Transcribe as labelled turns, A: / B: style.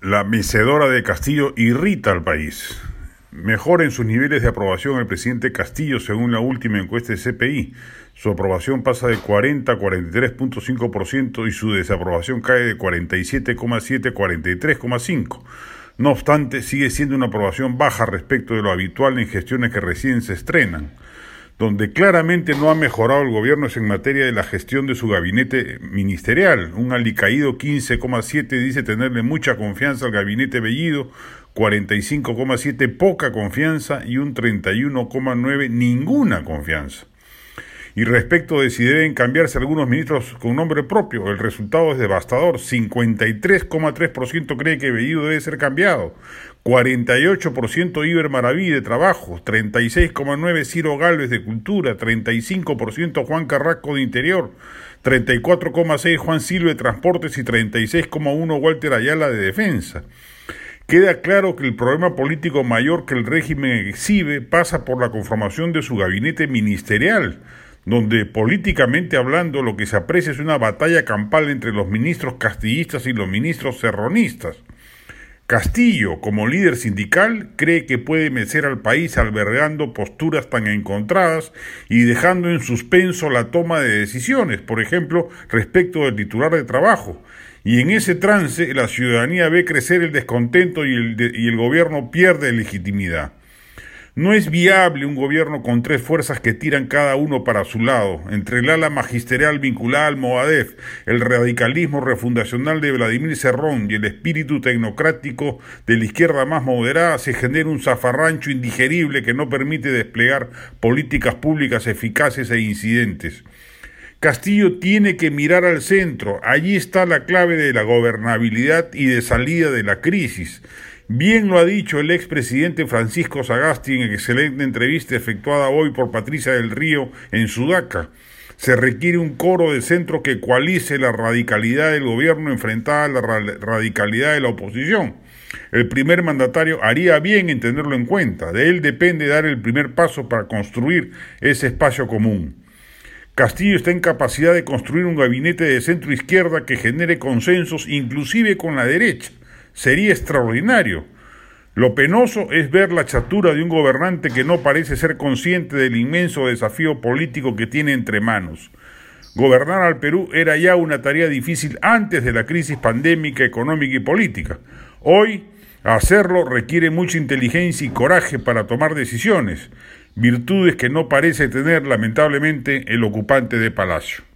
A: La mecedora de Castillo irrita al país. Mejora en sus niveles de aprobación el presidente Castillo según la última encuesta de CPI. Su aprobación pasa de 40 a 43.5% y su desaprobación cae de 47,7 a 43,5%. No obstante, sigue siendo una aprobación baja respecto de lo habitual en gestiones que recién se estrenan. Donde claramente no ha mejorado el gobierno es en materia de la gestión de su gabinete ministerial. Un alicaído 15,7 dice tenerle mucha confianza al gabinete Bellido, 45,7 poca confianza y un 31,9 ninguna confianza. Y respecto de si deben cambiarse algunos ministros con nombre propio, el resultado es devastador. 53,3% cree que Bellido debe ser cambiado, 48% Iber Maraví de Trabajo, 36,9% Ciro Galvez de Cultura, 35% Juan Carrasco de Interior, 34,6% Juan Silva de Transportes. y 36,1% Walter Ayala de Defensa. Queda claro que el problema político mayor que el régimen exhibe pasa por la conformación de su gabinete ministerial, donde políticamente hablando lo que se aprecia es una batalla campal entre los ministros castillistas y los ministros serronistas. Castillo, como líder sindical, cree que puede mecer al país albergando posturas tan encontradas y dejando en suspenso la toma de decisiones, por ejemplo, respecto del titular de trabajo. Y en ese trance la ciudadanía ve crecer el descontento y el, y el gobierno pierde legitimidad. No es viable un gobierno con tres fuerzas que tiran cada uno para su lado, entre el ala magisterial vinculada al Movadef, el radicalismo refundacional de Vladimir Serrón y el espíritu tecnocrático de la izquierda más moderada, se genera un zafarrancho indigerible que no permite desplegar políticas públicas eficaces e incidentes. Castillo tiene que mirar al centro, allí está la clave de la gobernabilidad y de salida de la crisis. Bien lo ha dicho el expresidente Francisco Sagasti en excelente entrevista efectuada hoy por Patricia del Río en Sudaca. Se requiere un coro de centro que coalice la radicalidad del gobierno enfrentada a la radicalidad de la oposición. El primer mandatario haría bien en tenerlo en cuenta. De él depende dar el primer paso para construir ese espacio común. Castillo está en capacidad de construir un gabinete de centro izquierda que genere consensos inclusive con la derecha sería extraordinario. Lo penoso es ver la chatura de un gobernante que no parece ser consciente del inmenso desafío político que tiene entre manos. Gobernar al Perú era ya una tarea difícil antes de la crisis pandémica, económica y política. Hoy, hacerlo requiere mucha inteligencia y coraje para tomar decisiones, virtudes que no parece tener lamentablemente el ocupante de Palacio.